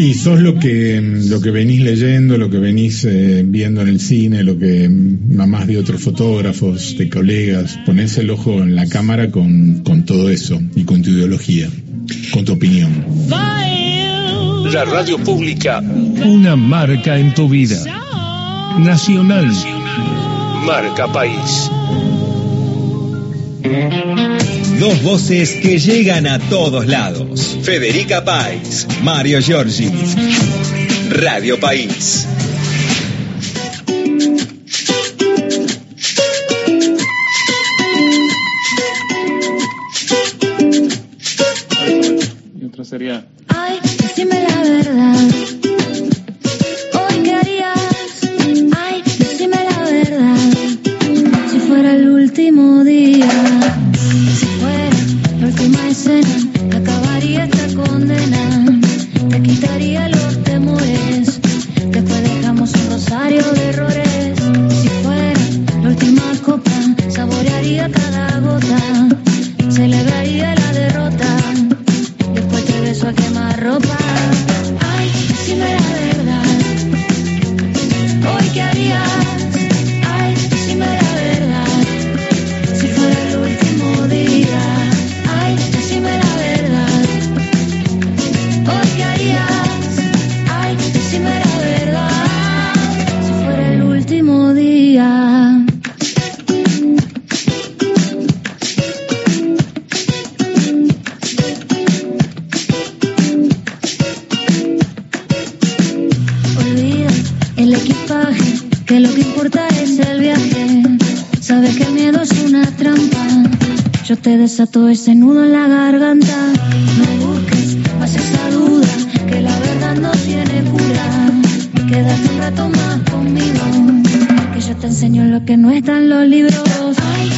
Y sos lo que, lo que venís leyendo, lo que venís eh, viendo en el cine, lo que mamás de otros fotógrafos, de colegas. Ponés el ojo en la cámara con, con todo eso y con tu ideología, con tu opinión. La radio pública. Una marca en tu vida. Nacional. Marca País. Dos voces que llegan a todos lados. Federica País, Mario Giorgi. Radio País. Y otra sería. Ay, decime la verdad.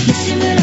Ay,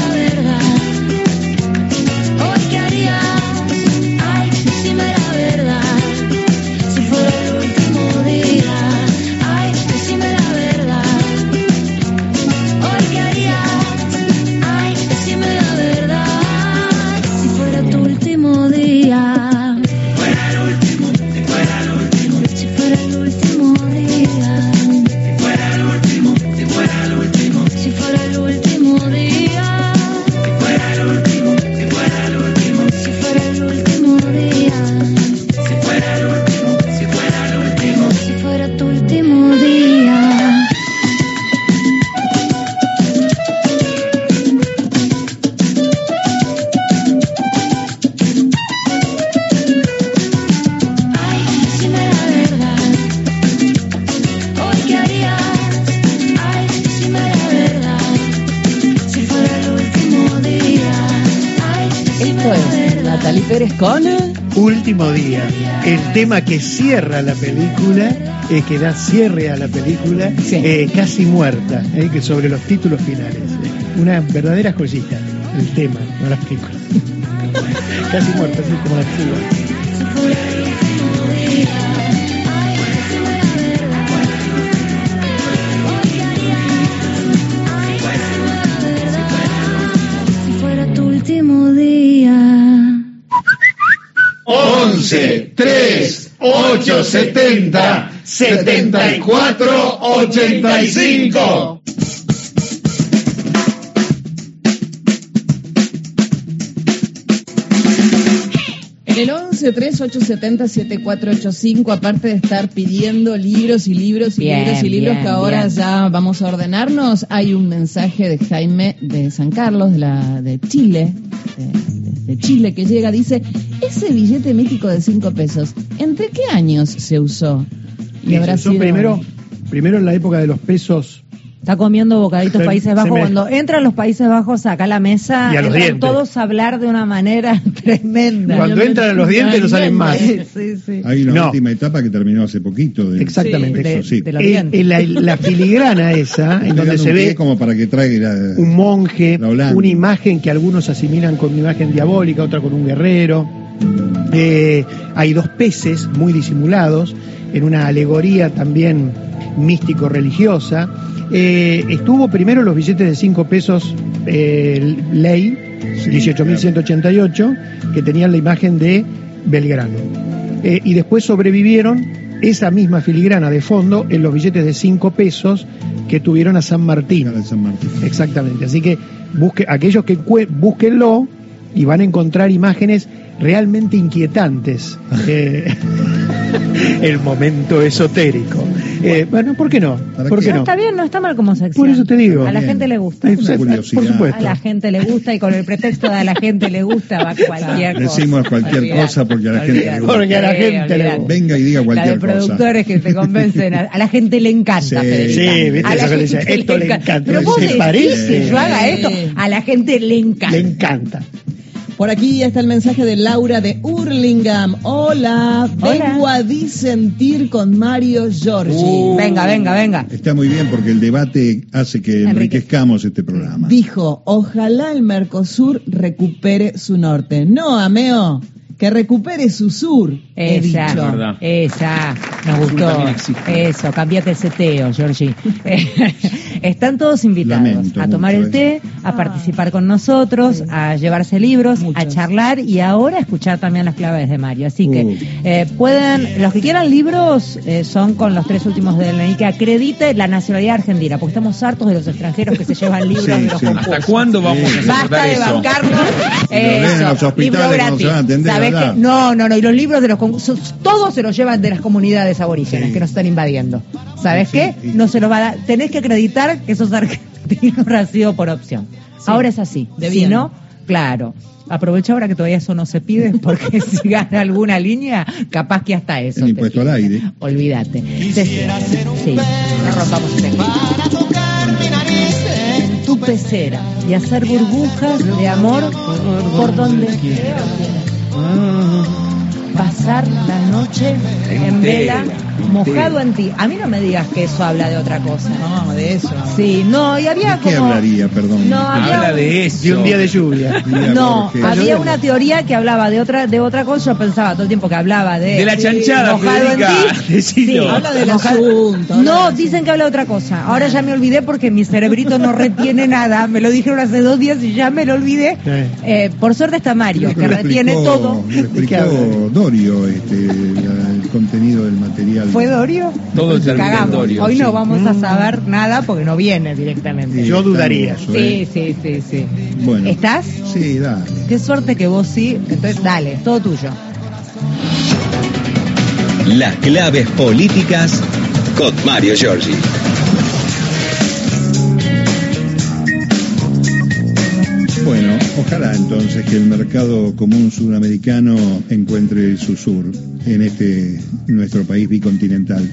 Natalie Pérez con Último día. El tema que cierra la película, eh, que da cierre a la película, Sí. eh, casi muerta, eh, que sobre los títulos finales. Una verdadera joyita, el tema, no la película. casi muerta, así como la chiva. 11 3 8 70 74 85 En el 11 3870 7485, aparte de estar pidiendo libros y libros y Bien, libros y libros bien, que ahora bien. ya vamos a ordenarnos, hay un mensaje de Jaime de San Carlos, de, la, de Chile, de, de Chile, que llega, dice, ese billete mítico de 5 pesos, ¿entre qué años se usó? Y se usó primero, primero en la época de los pesos Está comiendo bocaditos Se- Países se Bajos. me- Cuando entran los Países Bajos acá a la mesa, Y a los entran dientes. todos a hablar de una manera tremenda. Cuando entran a los dientes no salen más. Sí, sí. Hay una No. última etapa que terminó hace poquito. De, Exactamente. de- Eso sí. de Eh, eh, la, la filigrana esa, en donde se ve como para que traiga la- un monje, La una imagen que algunos asimilan con una imagen diabólica, otra con un guerrero. Eh, hay dos peces muy disimulados, en una alegoría también místico-religiosa. Eh, estuvo primero los billetes de 5 pesos eh, ley, 18.188, que tenían la imagen de Belgrano. Eh, y después sobrevivieron esa misma filigrana de fondo en los billetes de 5 pesos que tuvieron a San Martín. San. Exactamente. Así que busque, aquellos que búsquenlo y van a encontrar imágenes realmente inquietantes. Eh, el momento esotérico. Eh, bueno, ¿por qué no? ¿Por qué No no? está bien, no está mal como sección. Por eso te digo. A la Bien. gente le gusta. Eh, Por supuesto. A la gente le gusta y con el pretexto de a la gente le gusta va cualquier cosa. Decimos cualquier Olvidate, cosa porque a la gente le gusta. Porque a la gente le gusta. Venga y diga La de cualquier cosa. productores que te convencen, a, a la gente le encanta, Sí. Sí, viste a la eso que gente dice, esto le encanta. Pero vos ¿Se decís parece? que yo haga esto, a la gente le encanta. Le encanta. Por aquí está el mensaje de Laura de Hurlingham. Hola, vengo a disentir con Mario Giorgi. Uh. Venga, venga, venga. Está muy bien porque el debate hace que Enrique. enriquezcamos este programa. Dijo, ojalá el Mercosur recupere su norte. No, Ameo, que recupere su sur. he Esa, dicho. esa, nos Sur gustó. Eso, cambiate el seteo, Georgie. Están todos invitados Lamento a tomar el té, a participar con nosotros, a llevarse libros, a charlar y ahora a escuchar también las claves de Mario. Así que Uh. eh, pueden, los que quieran libros eh, son con los tres últimos de la que acredite la nacionalidad argentina, porque estamos hartos de los extranjeros que se llevan libros Sí, de los sí. ¿Hasta cuándo vamos a Basta de bancarnos. Eso, los hospitales libro gratis. se No, no, no. Y los libros de los concursos, todos se los llevan de las comunidades aborígenes que nos están invadiendo. ¿Sabes qué? No se los va a dar. Tenés que acreditar que sos argentino nacido por opción. Ahora es así. de si bien. no, claro. Aprovecha ahora que todavía eso no se pide, porque si gana alguna línea, capaz que hasta eso. El te impuesto al aire. Olvídate. Sí, sí, no rompamos tejido. En tu pecera y hacer burbujas de amor por donde quiera. Pasar la noche en vela, mojado en ti. A mí no me digas que eso habla de otra cosa. No, de eso. Sí, no, y había ¿De qué como... hablaría, perdón? No, había Habla de eso. De un día de lluvia. Mira, no, había una teoría que hablaba de otra de otra cosa. Yo pensaba todo el tiempo que hablaba de De la chanchada, mojado en ti. Sí, Habla del asunto, No, dicen que habla de otra cosa. Ahora ya me olvidé porque mi cerebrito no retiene nada. Me lo dijeron hace dos días y ya me lo olvidé. Sí. Eh, por suerte está Mario, que retiene explicó- todo. Lo explicó? Dorio, este, contenido del material. ¿Fue Dorio? Todo Cagamos. Dorio, Hoy no vamos a saber nada porque no viene directamente. Yo dudaría. Sí, ¿eh? sí, sí, sí. Bueno. ¿Estás? Sí, dale. Qué suerte que vos sí. Entonces, dale, todo tuyo. Las claves políticas con Mario Giorgi. Ojalá entonces que el mercado común sudamericano encuentre su sur en este nuestro país bicontinental.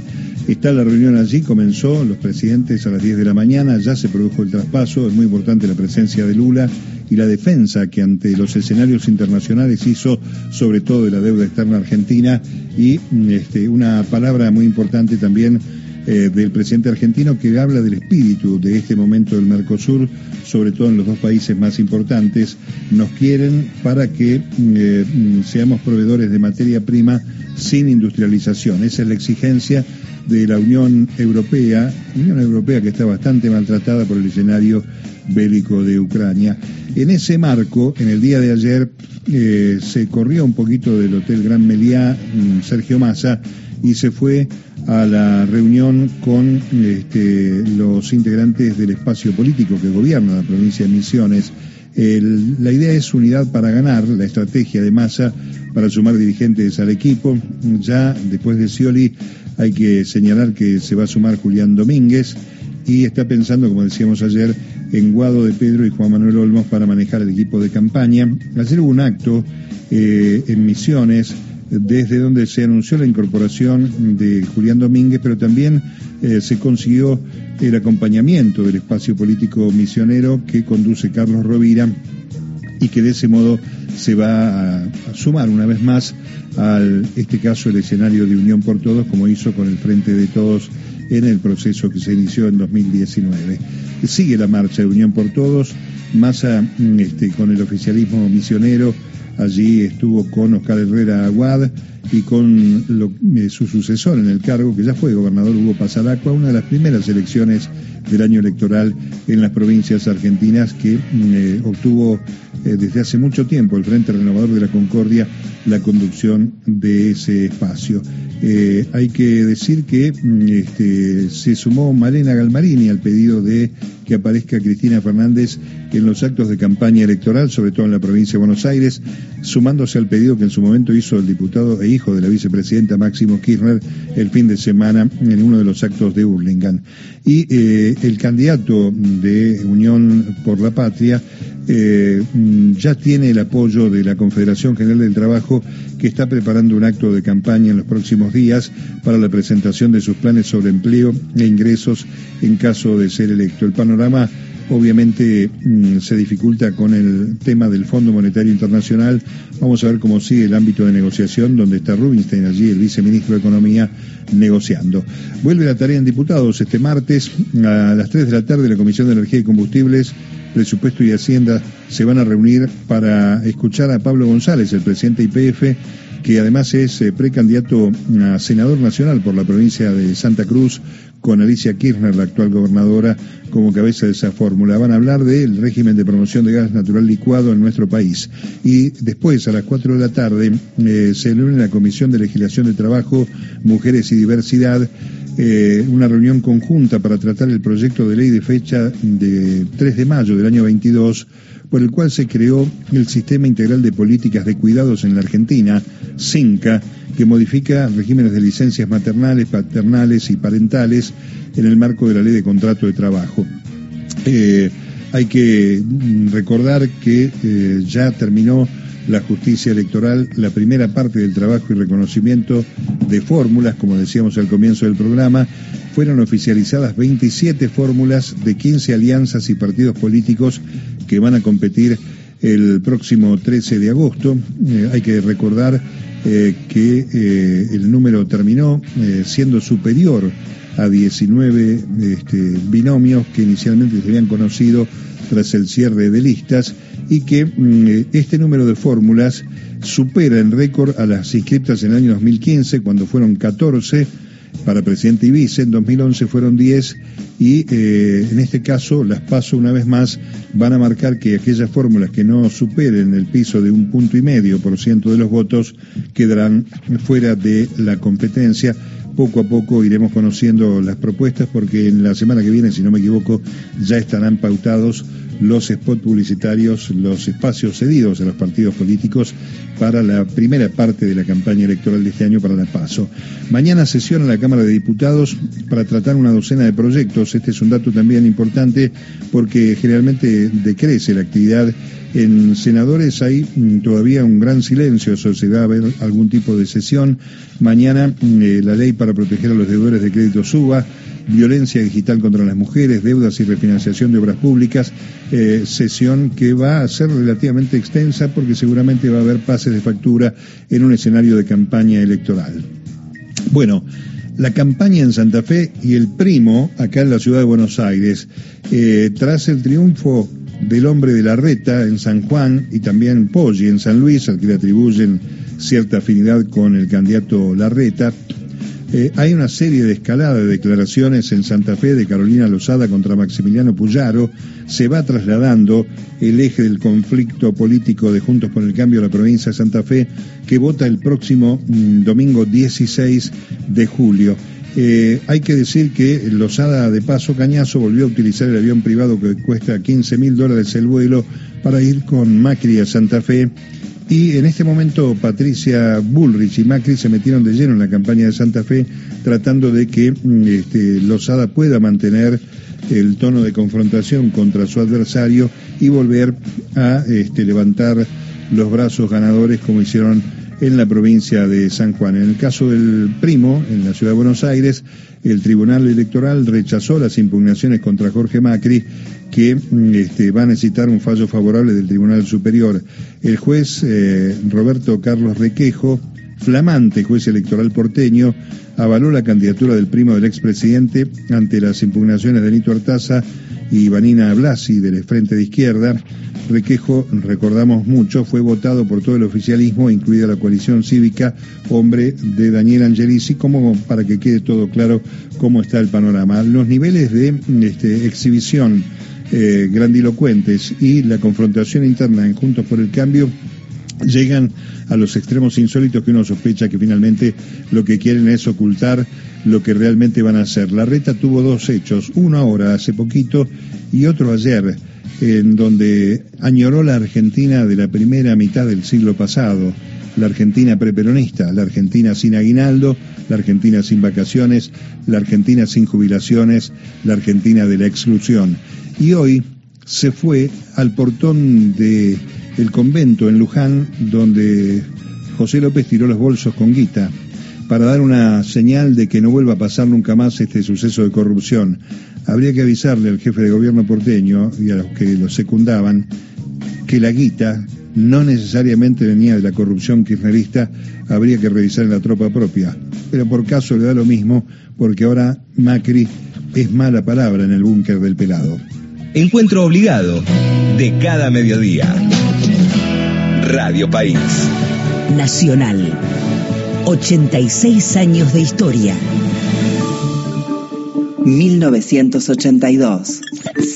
Está la reunión allí, comenzó los presidentes a las 10 de la mañana, ya se produjo el traspaso, es muy importante la presencia de Lula y la defensa que ante los escenarios internacionales hizo sobre todo de la deuda externa argentina y este, una palabra muy importante también eh, del presidente argentino que habla del espíritu de este momento del Mercosur, sobre todo en los dos países más importantes, nos quieren para que eh, seamos proveedores de materia prima sin industrialización. Esa es la exigencia de la Unión Europea, Unión Europea que está bastante maltratada por el escenario bélico de Ucrania. En ese marco, en el día de ayer, eh, se corrió un poquito del Hotel Gran Meliá mm, Sergio Massa y se fue a la reunión con este, los integrantes del espacio político que gobierna la provincia de Misiones. La idea es unidad para ganar, la estrategia de masa para sumar dirigentes al equipo. Ya después de Scioli hay que señalar que se va a sumar Julián Domínguez y está pensando, como decíamos ayer, en Guado de Pedro y Juan Manuel Olmos para manejar el equipo de campaña. Ayer hubo un acto eh, en Misiones desde donde se anunció la incorporación de Julián Domínguez, pero también eh, se consiguió el acompañamiento del espacio político misionero que conduce Carlos Rovira y que de ese modo se va a, sumar una vez más al este caso el escenario de Unión por Todos como hizo con el Frente de Todos en el proceso que se inició en 2019. Sigue la marcha de Unión por Todos, Massa mm, este, con el oficialismo misionero, allí estuvo con Oscar Herrera Aguad y con eh, su sucesor en el cargo, que ya fue gobernador Hugo Pasalacqua, una de las primeras elecciones del año electoral en las provincias argentinas que mm, eh, obtuvo eh, desde hace mucho tiempo el Frente Renovador de la Concordia la conducción de ese espacio. Hay que decir que mm, este, se sumó Malena Galmarini al pedido de que aparezca Cristina Fernández en los actos de campaña electoral, sobre todo en la provincia de Buenos Aires, sumándose al pedido que en su momento hizo el diputado e hijo de la vicepresidenta Máximo Kirchner el fin de semana en uno de los actos de Hurlingham. Y eh, el candidato de Unión por la Patria eh, mm, ya tiene el apoyo de la Confederación General del Trabajo que está preparando un acto de campaña en los próximos días para la presentación de sus planes sobre empleo e ingresos en caso de ser electo. El panorama obviamente mm, se dificulta con el tema del Fondo Monetario Internacional. Vamos a ver cómo sigue el ámbito de negociación, donde está Rubinstein allí, el viceministro de Economía, negociando. Vuelve la tarea en diputados este martes a las 3 de la tarde la Comisión de Energía y Combustibles Presupuesto y Hacienda se van a reunir para escuchar a Pablo González, el presidente IPF, que además es eh, precandidato a senador nacional por la provincia de Santa Cruz, con Alicia Kirchner, la actual gobernadora, como cabeza de esa fórmula. Van a hablar del régimen de promoción de gas natural licuado en nuestro país. Y después, a las 4 de la tarde, eh, se reúne la Comisión de Legislación de Trabajo, Mujeres y Diversidad, eh, una reunión conjunta para tratar el proyecto de ley de fecha de 3 de mayo del año 22, por el cual se creó el Sistema Integral de Políticas de Cuidados en la Argentina, SINCA, que modifica regímenes de licencias maternales, paternales y parentales en el marco de la Ley de Contrato de Trabajo. Eh, hay que recordar que eh, ya terminó la justicia electoral la primera parte del trabajo y reconocimiento de fórmulas, como decíamos al comienzo del programa, fueron oficializadas 27 fórmulas de 15 alianzas y partidos políticos que van a competir el próximo 13 de agosto. Eh, hay que recordar eh, que eh, el número terminó siendo superior a 19 este, binomios que inicialmente se habían conocido tras el cierre de listas y que mm, este número de fórmulas supera en récord a las inscritas en el año 2015 cuando fueron 14 para presidente y vice, en 2011 fueron 10 y eh, en este caso las paso una vez más van a marcar que aquellas fórmulas que no superen el piso de un punto y medio por ciento de los votos quedarán fuera de la competencia poco a poco iremos conociendo las propuestas porque en la semana que viene, si no me equivoco, ya estarán pautados los spots publicitarios, los espacios cedidos a los partidos políticos para la primera parte de la campaña electoral de este año para la PASO. Mañana sesiona la Cámara de Diputados para tratar una docena de proyectos. Este es un dato también importante porque generalmente decrece la actividad en senadores hay mm, todavía un gran silencio, eso se va a haber algún tipo de sesión. Mañana mm, eh, la ley para proteger a los deudores de crédito suba, violencia digital contra las mujeres, deudas y refinanciación de obras públicas, eh, sesión que va a ser relativamente extensa porque seguramente va a haber pases de factura en un escenario de campaña electoral. Bueno, la campaña en Santa Fe y el primo acá en la ciudad de Buenos Aires, eh, tras el triunfo del hombre de la reta en San Juan y también Poggi en San Luis, al que le atribuyen cierta afinidad con el candidato Larreta. Eh, hay una serie de escalada de declaraciones en Santa Fe de Carolina Lozada contra Maximiliano Puyaro. Se va trasladando el eje del conflicto político de Juntos por el Cambio a la provincia de Santa Fe, que vota el próximo mm, domingo 16 de julio. Eh, hay que decir que Lozada de Paso Cañazo volvió a utilizar el avión privado que cuesta 15 mil dólares el vuelo para ir con Macri a Santa Fe. Y en este momento Patricia Bullrich y Macri se metieron de lleno en la campaña de Santa Fe tratando de que mm, este, Lozada pueda mantener el tono de confrontación contra su adversario y volver a este, levantar los brazos ganadores como hicieron en la provincia de San Juan. En el caso del primo, en la ciudad de Buenos Aires, el Tribunal Electoral rechazó las impugnaciones contra Jorge Macri que mm, este, va a necesitar un fallo favorable del Tribunal Superior. El juez eh, Roberto Carlos Requejo flamante juez electoral porteño, avaló la candidatura del primo del expresidente ante las impugnaciones de Nito Artaza y Vanina Blasi del Frente de Izquierda. Requejo, recordamos mucho, fue votado por todo el oficialismo, incluida la coalición cívica, hombre de Daniel Angelici, como para que quede todo claro cómo está el panorama. Los niveles de este, exhibición eh, grandilocuentes y la confrontación interna en Juntos por el Cambio llegan a los extremos insólitos que uno sospecha que finalmente lo que quieren es ocultar lo que realmente van a hacer. La reta tuvo dos hechos, uno ahora, hace poquito, y otro ayer, en donde añoró la Argentina de la primera mitad del siglo pasado, la Argentina preperonista, la Argentina sin aguinaldo, la Argentina sin vacaciones, la Argentina sin jubilaciones, la Argentina de la exclusión. Y hoy se fue al portón de el convento en Luján, donde José López tiró los bolsos con guita para dar una señal de que no vuelva a pasar nunca más este suceso de corrupción. Habría que avisarle al jefe de gobierno porteño y a los que lo secundaban que la guita no necesariamente venía de la corrupción kirchnerista, habría que revisar en la tropa propia. Pero por caso le da lo mismo, porque ahora Macri es mala palabra en el búnker del pelado. Encuentro obligado de cada mediodía. Radio País. Nacional. 86 años de historia. 1982.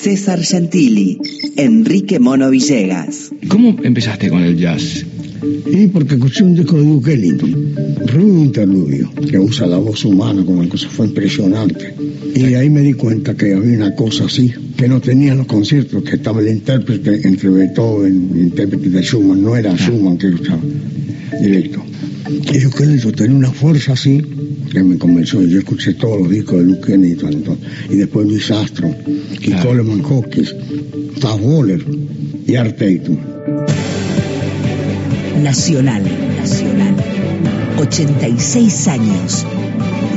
César Gentili. Enrique Mono Villegas. ¿Cómo empezaste con el jazz? Y porque escuché un disco de Duke Ellington, un interludio, que usa la voz humana como cosa fue impresionante. Y ahí me di cuenta que había una cosa así, que no tenían los conciertos, que estaba el intérprete entre Beethoven el intérprete de Schumann, no era Schumann que estaba directo. Y Duke Ellington tenía una fuerza así, que me convenció. Yo escuché todos los discos de Duke Ellington, entonces, y después Luis Astro, y Coleman Hawkins, Tav Waller y Art Tatum. Nacional. Nacional. 86 años.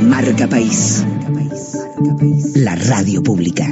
Marca País. La radio pública.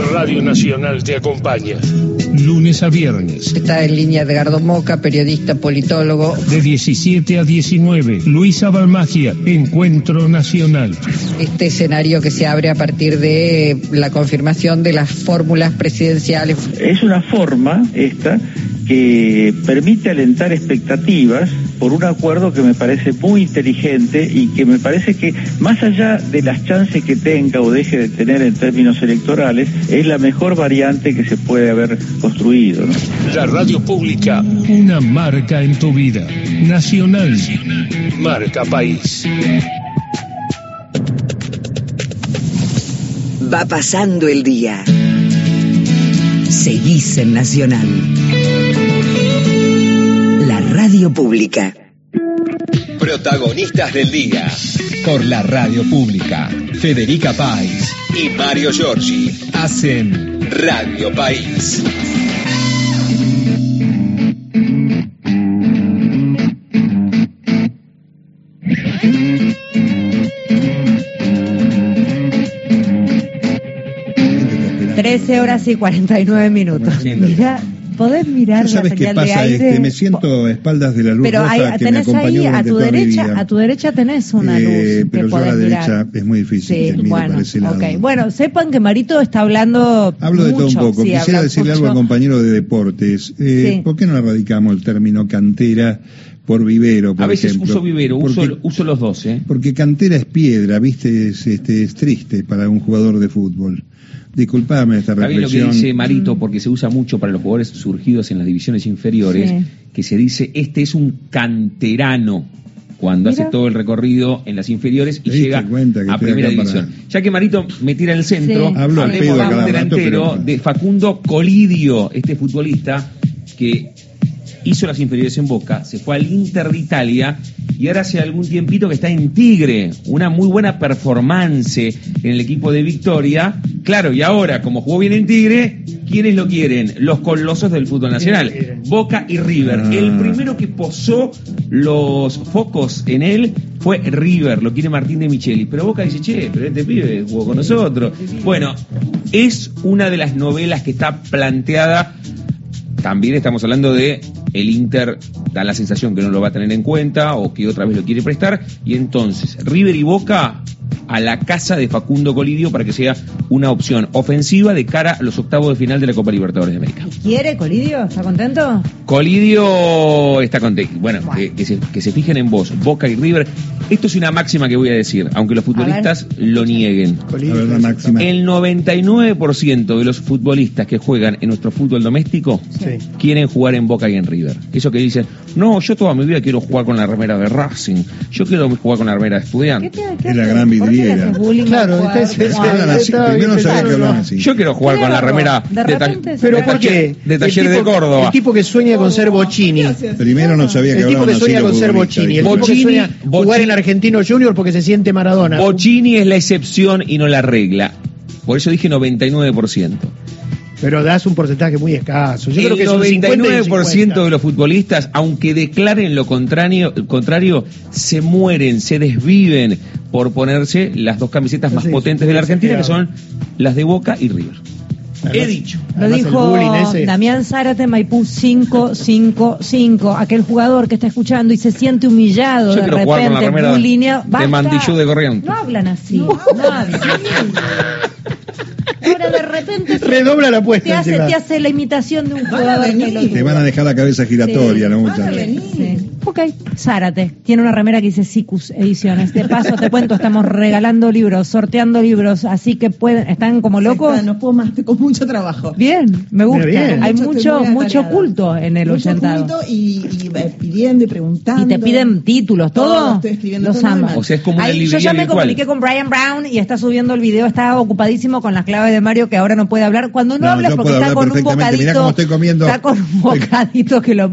Radio Nacional te acompaña. Lunes a viernes. Está en línea Edgardo Moca, periodista, politólogo. De 17 a 19. Luisa Balmagia, Encuentro Nacional. Este escenario que se abre a partir de la confirmación de las fórmulas presidenciales. Es una forma esta que permite alentar expectativas por un acuerdo que me parece muy inteligente y que me parece que más allá de las chances que tenga o deje de tener en términos electorales, es la mejor variante que se puede haber construido. ¿no? La radio pública. Una marca en tu vida. Nacional. Marca País. Va pasando el día. Seguís en Nacional. Radio pública. Protagonistas del día. Por la radio pública. Federica Pais y Mario Giorgi hacen Radio País. Trece horas y 49 minutos. Mira, podés mirar ¿Tú sabes la qué señal de pasa? aire. Este, me siento a espaldas de la luz Pero hay, que me tenés acompañó ahí a tu derecha, a tu derecha tenés una Eh, luz pero que yo a la podés derecha mirar. es muy difícil Sí, que bueno, para ese lado. ok. Bueno, sepan que Marito está hablando Hablo de todo un mucho, poco. sí, Quisiera decirle mucho. algo al compañero de deportes. Eh, Sí. ¿Por qué no erradicamos el término cantera por vivero, por A veces ejemplo? uso vivero, uso, Porque- uso los dos, ¿eh? Porque cantera es piedra, ¿viste? Es, este, es triste para un jugador de fútbol. Disculpame esta Está bien lo que reflexión. dice Marito, porque se usa mucho para los jugadores surgidos en las divisiones inferiores, Sí. que se dice, este es un canterano, cuando Mira. hace todo el recorrido en las inferiores y ¿Te diste llega cuenta que a primera para- división. Ya que Marito me tira el centro, Sí. Hablemos de un rato, delantero pero- de Facundo Colidio, este futbolista que hizo las inferiores en Boca, se fue al Inter de Italia y ahora hace algún tiempito que está en Tigre, una muy buena performance en el equipo de Victoria. Claro, y ahora, como jugó bien en Tigre, ¿quiénes lo quieren? Los colosos del fútbol nacional, Boca y River. Ah. El primero que posó los focos en él fue River, lo quiere Martín de Micheli. Pero Boca dice, che, pero este pibe jugó con nosotros. Bueno, es una de las novelas que está planteada. También estamos hablando de el Inter da la sensación que no lo va a tener en cuenta o que otra vez lo quiere prestar. Y entonces, River y Boca a la casa de Facundo Colidio para que sea una opción ofensiva de cara a los octavos de final de la Copa Libertadores de América. ¿Quiere, Colidio? ¿Está contento? Colidio está contento. Bueno, que, que se, que se fijen en vos, Boca y River. Esto es una máxima que voy a decir, aunque los futbolistas lo nieguen. A ver, la máxima. El 99% de los futbolistas que juegan en nuestro fútbol doméstico quieren jugar en Boca y en River. Eso que dicen, no, yo toda mi vida quiero jugar con la remera de Racing, yo quiero jugar con la remera de estudiante. Es la gran vidriera. Claro, Jugar este es- así, estaba primero no sabía que hablaban así. Yo quiero jugar con la remera De Pero ¿por qué? de El taller de Córdoba. El tipo que sueña con ser Bochini. Primero no sabía que El tipo hablaban que así sueña con ser Bochini. El tipo que Bochini- sueña jugar en Argentino Junior porque se siente Maradona. Bocini es la excepción y no la regla. Por eso dije 99%. Pero das un porcentaje muy escaso. Yo creo que el es un 50 y un 99% 50. de los futbolistas, aunque declaren lo contrario, contrario, se mueren, se desviven por ponerse las dos camisetas más Sí, potentes de la Argentina, que son las de Boca y River. He dicho. Lo dijo Damián Zárate, Maipú 555, aquel jugador que está escuchando y se siente humillado Yo de quiero jugar con la repente, remera bulinea- de Basta. Mantillú de Corrientes. No hablan así, no, hablan. Ahora de repente Redobla la apuesta te hace, te hace la imitación de un jugador. Te van a dejar la cabeza giratoria, ¿no, muchachos? Sí. Ok, Zárate tiene una remera que dice Sicus Ediciones. De paso, te cuento, estamos regalando libros, sorteando libros, así que pueden, están como locos. Está, no puedo más, con mucho trabajo. Bien, me gusta. bien. Hay Mucho, mucho, atareada. culto en el Mucho oyentado. culto y, y, eh, pidiendo y preguntando. Y te piden títulos, todo. Todo, estoy escribiendo Los amo. O sea, es como una Ahí, yo ya me virtual. comuniqué con Brian Brown y está subiendo el video, está ocupadísimo con las claves de Mario que ahora no puede hablar. Cuando no, No, habla yo porque está con un bocadito. Mirá cómo estoy comiendo. Está con un bocadito que lo,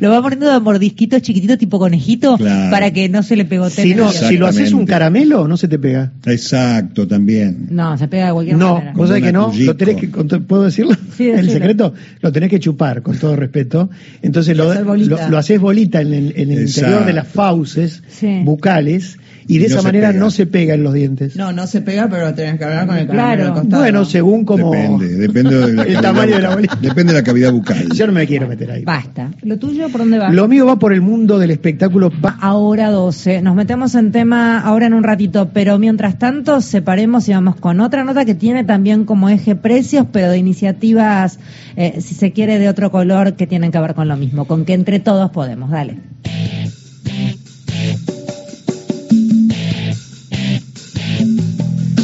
lo va poniendo de mordisquitos chiquititos tipo conejito Claro. para que no se le pegotee. Si, no, si lo haces un caramelo, no se te pega. Exacto, también. No, se pega de cualquier No, manera. vos sabés que no, lo tenés que, ¿puedo decirlo? Sí, el secreto, lo tenés que chupar, con todo respeto. Entonces lo, lo, lo haces bolita en el, en el interior de las fauces Sí. bucales y de Y no esa manera pega. no se pega en los dientes. No, no se pega, pero tenés que hablar con el Claro. costado. Bueno, según como Depende, depende de la el cavidad tamaño de la bucal. bolita. Depende de la cavidad bucal. Yo no me quiero meter ahí. Basta. ¿Lo tuyo por dónde va? Lo mío va por el mundo del espectáculo. Va- Ahora 12. Nos metemos en tema ahora en un ratito, pero mientras tanto separemos y vamos con otra nota que tiene también como eje precios, pero de iniciativas, eh, si se quiere, de otro color que tienen que ver con lo mismo, con que entre todos podemos. Dale.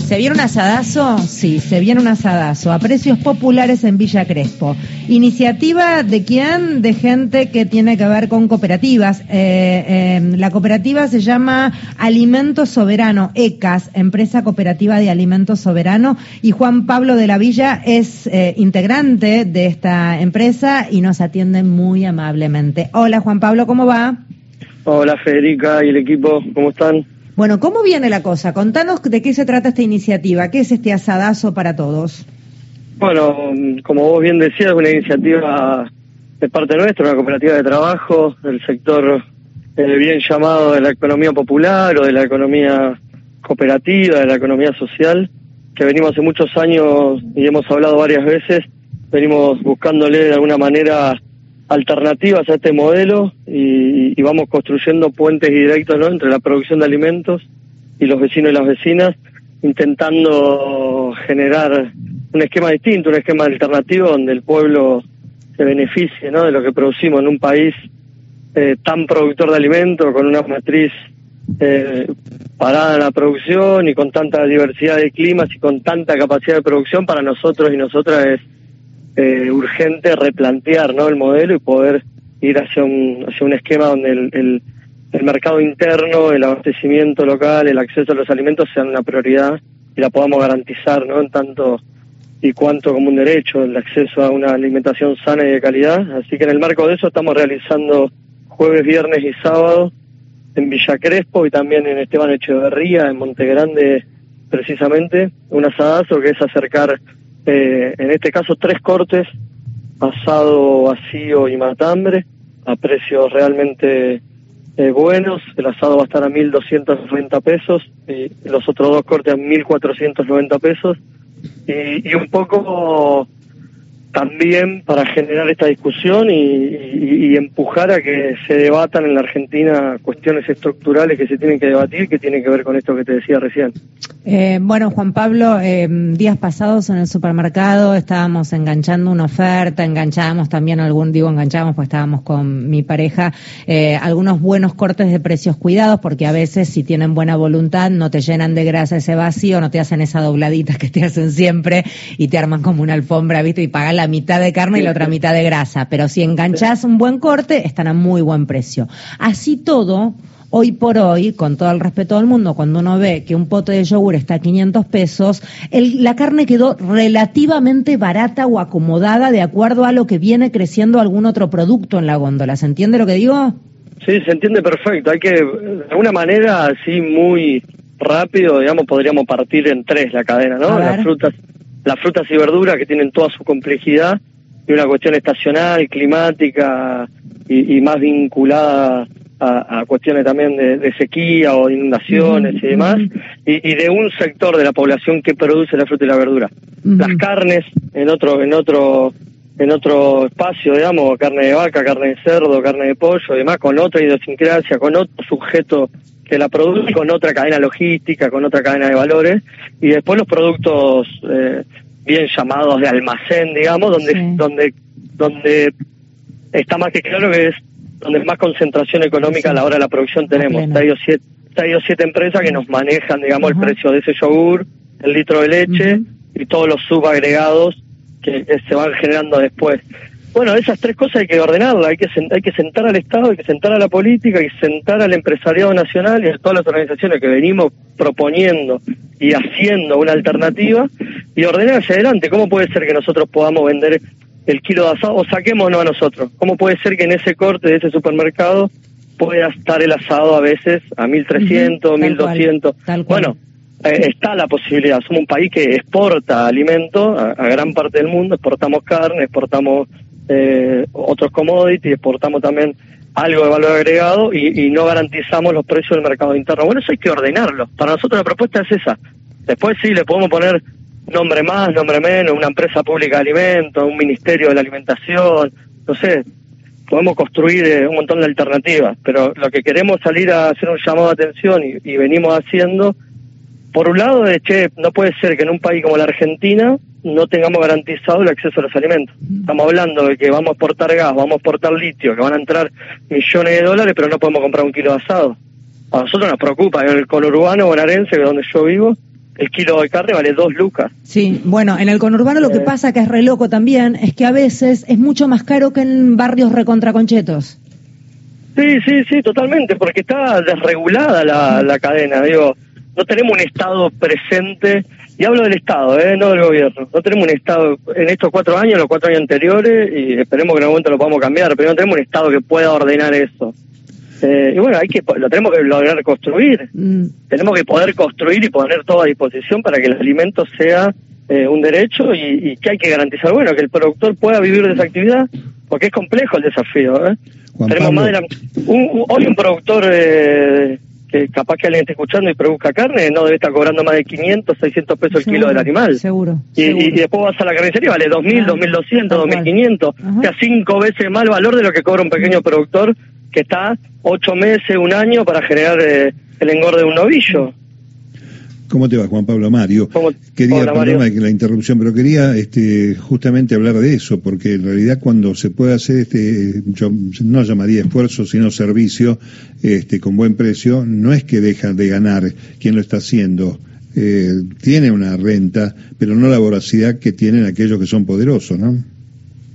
¿Se viene un asadazo? Sí, se viene un asadazo a precios populares en Villa Crespo. Iniciativa de quién? De gente que tiene que ver con cooperativas. Eh, eh, la cooperativa se llama Alimento Soberano, ECAS, Empresa Cooperativa de Alimentos Soberano, y Juan Pablo de la Villa es eh, integrante de esta empresa y nos atiende muy amablemente. Hola Juan Pablo, ¿cómo va? Hola Federica y el equipo, ¿cómo están? Bueno, ¿cómo viene la cosa? Contanos de qué se trata esta iniciativa, qué es este asadazo para todos. Bueno, como vos bien decías, es una iniciativa de parte nuestra, una cooperativa de trabajo del sector eh, bien llamado de la economía popular o de la economía cooperativa, de la economía social, que venimos hace muchos años y hemos hablado varias veces, venimos buscándole de alguna manera alternativas a este modelo y, y vamos construyendo puentes directos ¿no? entre la producción de alimentos y los vecinos y las vecinas, intentando generar un esquema distinto, un esquema alternativo donde el pueblo se beneficie ¿no? de lo que producimos en un país eh, tan productor de alimentos, con una matriz eh, parada en la producción y con tanta diversidad de climas y con tanta capacidad de producción, para nosotros y nosotras es eh, urgente replantear ¿no? el modelo y poder ir hacia un, hacia un esquema donde el, el, el mercado interno, el abastecimiento local, el acceso a los alimentos sean una prioridad y la podamos garantizar ¿no? en tanto y cuanto como un derecho el acceso a una alimentación sana y de calidad. Así que en el marco de eso estamos realizando jueves, viernes y sábado en Villa Crespo y también en Esteban Echeverría, en Monte Grande precisamente, un asadazo que es acercar, eh, en este caso, tres cortes, asado, vacío y matambre, a precios realmente eh, buenos. El asado va a estar a 1.290 pesos y los otros dos cortes a 1.490 pesos. Y, un poco también para generar esta discusión y- y empujar a que se debatan en la Argentina cuestiones estructurales que se tienen que debatir, que tienen que ver con esto que te decía recién. Eh, bueno, Juan Pablo, eh, días pasados en el supermercado estábamos enganchando una oferta, enganchábamos también algún, digo enganchábamos pues estábamos con mi pareja, eh, algunos buenos cortes de precios cuidados, porque a veces si tienen buena voluntad no te llenan de grasa ese vacío, no te hacen esa dobladita que te hacen siempre y te arman como una alfombra, ¿viste? Y pagan la mitad de carne y la otra mitad de grasa. Pero si enganchás un buen corte, están a muy buen precio. Así todo, Hoy por hoy, con todo el respeto del mundo, cuando uno ve que un pote de yogur está a 500 pesos, el- la carne quedó relativamente barata o acomodada de acuerdo a lo que viene creciendo algún otro producto en la góndola. ¿Se entiende lo que digo? Sí, se entiende perfecto. Hay que, de alguna manera, así muy rápido, digamos, podríamos partir en tres la cadena, ¿no? Las frutas, las frutas y verduras que tienen toda su complejidad y una cuestión estacional, climática y, y más vinculada a, a cuestiones también de, de sequía o inundaciones y demás, y, y de un sector de la población que produce la fruta y la verdura. Las carnes en otro, en otro en otro espacio, digamos, carne de vaca, carne de cerdo, carne de pollo y demás, con otra idiosincrasia, con otro sujeto que la produce, con otra cadena logística, con otra cadena de valores, y después los productos eh, bien llamados de almacén, digamos, donde, donde, donde está más que claro que es donde más concentración económica a la hora de la producción tenemos. Hay siete, hay dos siete empresas que nos manejan, digamos, el precio de ese yogur, el litro de leche y todos los subagregados que, que se van generando después. Bueno, esas tres cosas hay que ordenarlas, hay que, hay que sentar al Estado, hay que sentar a la política, hay que sentar al empresariado nacional y a todas las organizaciones que venimos proponiendo y haciendo una alternativa y ordenar hacia adelante. ¿Cómo puede ser que nosotros podamos vender el kilo de asado o saquémonos a nosotros? ¿Cómo puede ser que en ese corte de ese supermercado pueda estar el asado a veces a 1300, Ujú, tal cual, 1200? tal cual. Bueno, eh, está la posibilidad. Somos un país que exporta alimentos a, a gran parte del mundo, exportamos carne, exportamos eh, otros commodities, exportamos también algo de valor agregado y, y no garantizamos los precios del mercado interno. Bueno, eso hay que ordenarlo. Para nosotros la propuesta es esa. Después sí, le podemos poner nombre más, nombre menos, una empresa pública de alimentos, un ministerio de la alimentación, no sé, podemos construir eh, un montón de alternativas, pero lo que queremos salir a hacer un llamado de atención y, y venimos haciendo, por un lado, es che, no puede ser que en un país como la Argentina no tengamos garantizado el acceso a los alimentos. Estamos hablando de que vamos a exportar gas, vamos a exportar litio, que van a entrar millones de dólares, pero no podemos comprar un kilo de asado. A nosotros nos preocupa, en el conurbano bonaerense, que es donde yo vivo, el kilo de carne vale dos lucas. Sí, bueno, en el conurbano lo que pasa, que es re loco también, es que a veces es mucho más caro que en barrios recontraconchetos. Sí, sí, sí, totalmente, porque está desregulada la, la cadena, digo, no tenemos un Estado presente, y hablo del Estado, ¿eh? no del gobierno, no tenemos un Estado en estos cuatro años, los cuatro años anteriores, y esperemos que en algún momento lo podamos cambiar, pero no tenemos un Estado que pueda ordenar eso. Eh, y bueno, hay que, lo tenemos que lograr construir, tenemos que poder construir y poner todo a disposición para que el alimento sea eh, un derecho y, y que hay que garantizar, bueno, que el productor pueda vivir de esa actividad, porque es complejo el desafío. ¿eh? Tenemos más de la, un- un- hoy un productor eh, que capaz que alguien esté escuchando y produzca carne no debe estar cobrando más de 500, 600 pesos el kilo del animal. Seguro. Y, y- y después vas a la carnicería, vale 2.000, 2.200, 2.500, o sea, cinco veces más el valor de lo que cobra un pequeño productor que está ocho meses, un año para generar eh, el engorde de un novillo. ¿Cómo te va, Juan Pablo Mario? Quería, Hola, Mario. perdona que la interrupción, pero quería este, justamente hablar de eso, porque en realidad cuando se puede hacer este, yo no llamaría esfuerzo, sino servicio, este, con buen precio, no es que deja de ganar quien lo está haciendo. Eh, tiene una renta, pero no la voracidad que tienen aquellos que son poderosos, ¿no?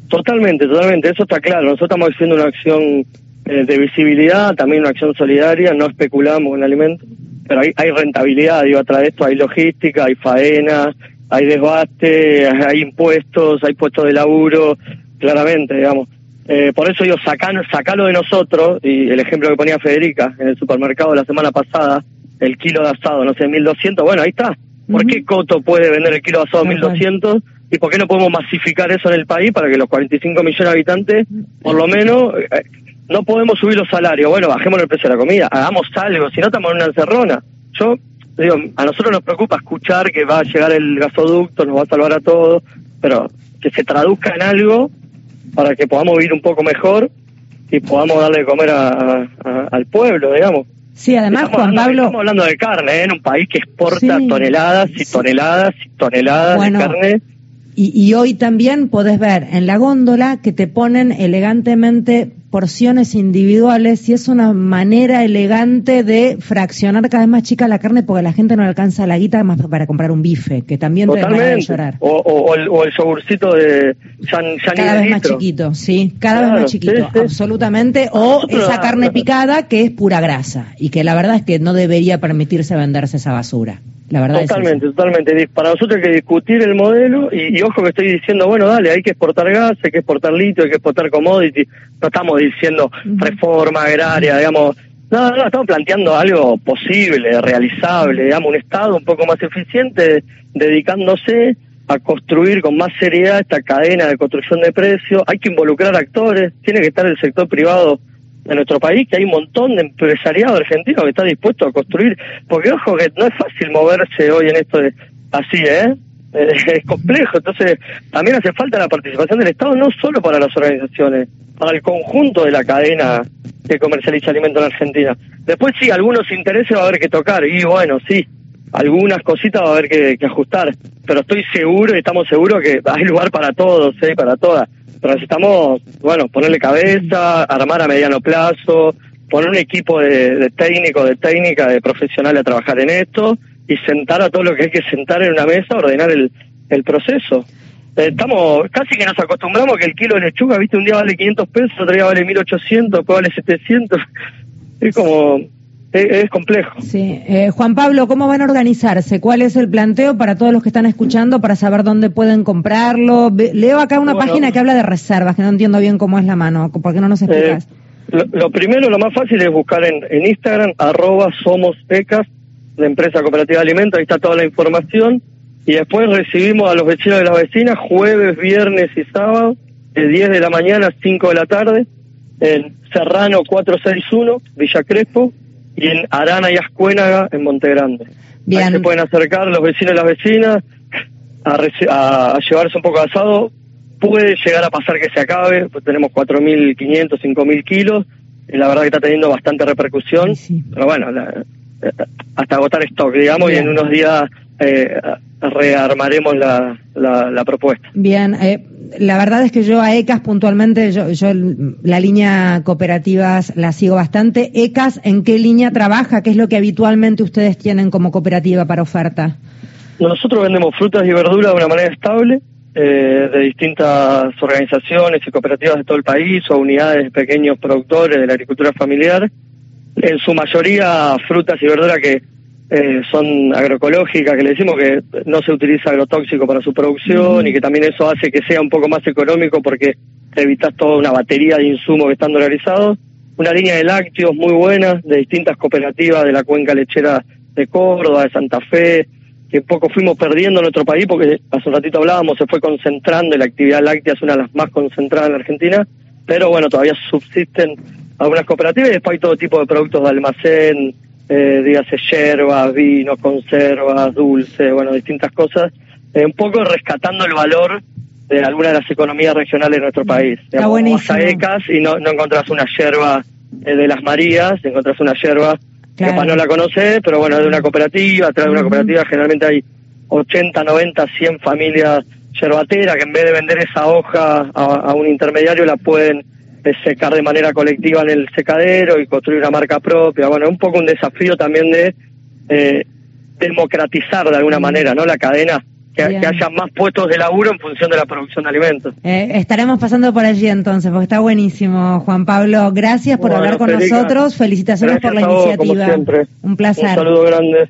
Totalmente, totalmente, eso está claro. Nosotros estamos haciendo una acción eh, de visibilidad, también una acción solidaria, no especulamos en alimentos, pero hay, hay rentabilidad, digo, atrás de esto hay logística, hay faena, hay desbaste, hay impuestos, hay puestos de laburo, claramente, digamos. Eh, por eso digo, sacalo, sacalo de nosotros, y el ejemplo que ponía Federica en el supermercado la semana pasada, el kilo de asado, no sé, 1200, bueno, ahí está. ¿Por qué Coto puede vender el kilo de asado a 1200? ¿Y por qué no podemos masificar eso en el país para que los 45 millones de habitantes, por lo menos, eh, no podemos subir los salarios? Bueno, bajemos el precio de la comida, hagamos algo, si no estamos en una encerrona. Yo, digo, a nosotros nos preocupa escuchar que va a llegar el gasoducto, nos va a salvar a todos, pero que se traduzca en algo para que podamos vivir un poco mejor y podamos darle de comer a- a- al pueblo, digamos. Sí, además, Estamos Juan hablando- Pablo, Estamos hablando de carne, ¿eh? en un país que exporta Sí, toneladas y toneladas y toneladas Bueno, de carne. Y, y hoy también podés ver en la góndola que te ponen elegantemente porciones individuales y es una manera elegante de fraccionar cada vez más chica la carne porque la gente no le alcanza la guita más para comprar un bife, que también te de llorar. O, o- o el, o el yogurcito de San, San Cada vez más chiquito, sí, cada Claro, vez más chiquito, sí, sí. absolutamente. O esa carne picada que es pura grasa y que la verdad es que no debería permitirse venderse esa basura. La verdad Totalmente, totalmente. Para nosotros hay que discutir el modelo y, y ojo que estoy diciendo, bueno, dale, hay que exportar gas, hay que exportar litio, hay que exportar commodity. No estamos diciendo reforma agraria, digamos. No, no, estamos planteando algo posible, realizable, digamos, un Estado un poco más eficiente, dedicándose a construir con más seriedad esta cadena de construcción de precios. Hay que involucrar actores, tiene que estar el sector privado de nuestro país, que hay un montón de empresariado argentino que está dispuesto a construir, porque ojo que no es fácil moverse hoy en esto así, ¿eh? Eh, Es complejo, entonces también hace falta la participación del Estado, no solo para las organizaciones, para el conjunto de la cadena que comercializa alimentos en Argentina. Después sí, algunos intereses va a haber que tocar, y bueno, sí, algunas cositas va a haber que, que ajustar, pero estoy seguro y estamos seguros que hay lugar para todos, ¿eh? para todas. Pero necesitamos, bueno, ponerle cabeza, armar a mediano plazo, poner un equipo de, técnicos, de técnica, de profesionales a trabajar en esto y sentar a todo lo que hay que sentar en una mesa, ordenar el, el proceso. Eh, Estamos, casi que nos acostumbramos que el kilo de lechuga, viste, un día vale 500 pesos, otro día vale 1800, después vale 700. Es como, es, es complejo. Sí. Eh, Juan Pablo, ¿cómo van a organizarse? ¿Cuál es el planteo para todos los que están escuchando para saber dónde pueden comprarlo? Leo acá una Bueno. página que habla de reservas, que no entiendo bien cómo es la mano. ¿Por qué no nos Eh, explicas? lo, lo primero, lo más fácil es buscar en, en Instagram, arroba somos ecas, la empresa cooperativa de alimentos, ahí está toda la información. Y después recibimos a los vecinos de las vecinas jueves, viernes y sábado, de 10 de la mañana a 5 de la tarde, en Serrano 461, Villa Crespo, y en Arana y Ascuénaga, en Monte Grande. Ahí se pueden acercar los vecinos y las vecinas a, reci- a- a llevarse un poco de asado. Puede llegar a pasar que se acabe, pues tenemos 4.500, 5.000 kilos, y la verdad que está teniendo bastante repercusión, pero bueno, la- eh, hasta agotar stock, digamos, y en unos días eh, rearmaremos la, la, la propuesta. Bien, eh, la verdad es que yo a ECAS puntualmente, yo, la línea cooperativas la sigo bastante. ECAS, ¿en qué línea trabaja? ¿Qué es lo que habitualmente ustedes tienen como cooperativa para oferta? Nosotros vendemos frutas y verduras de una manera estable, eh, de distintas organizaciones y cooperativas de todo el país o unidades de pequeños productores de la agricultura familiar. En su mayoría frutas y verduras que eh, son agroecológicas, que le decimos que no se utiliza agrotóxico para su producción y que también eso hace que sea un poco más económico porque te evitas toda una batería de insumos que están dolarizados. Una línea de lácteos muy buena de distintas cooperativas de la cuenca lechera de Córdoba, de Santa Fe, que poco fuimos perdiendo en nuestro país porque hace un ratito hablábamos, se fue concentrando y la actividad láctea es una de las más concentradas en la Argentina, pero bueno, todavía subsisten algunas cooperativas y después hay todo tipo de productos de almacén, eh, dígase yerbas, vinos, conservas, dulces, bueno, distintas cosas, eh, un poco rescatando el valor de algunas de las economías regionales de nuestro país. Digamos, vos vas a. ECAS y no, no encontrás una yerba eh, de las Marías, encontrás una yerba que Claro. capaz no la conocés, pero bueno, de una cooperativa, atrás de una cooperativa generalmente hay 80, 90, 100 familias yerbateras que en vez de vender esa hoja a, a un intermediario la pueden eh, secar de manera colectiva en el secadero y construir una marca propia. Bueno, es un poco un desafío también de eh, democratizar de alguna manera, ¿no? La cadena, que, haya más puestos de laburo en función de la producción de alimentos. Eh, estaremos pasando por allí entonces, porque está buenísimo, Juan Pablo. Gracias por Bueno, hablar con nosotros. Felicitaciones por la vos, iniciativa. siempre. Un placer. Un saludo grande.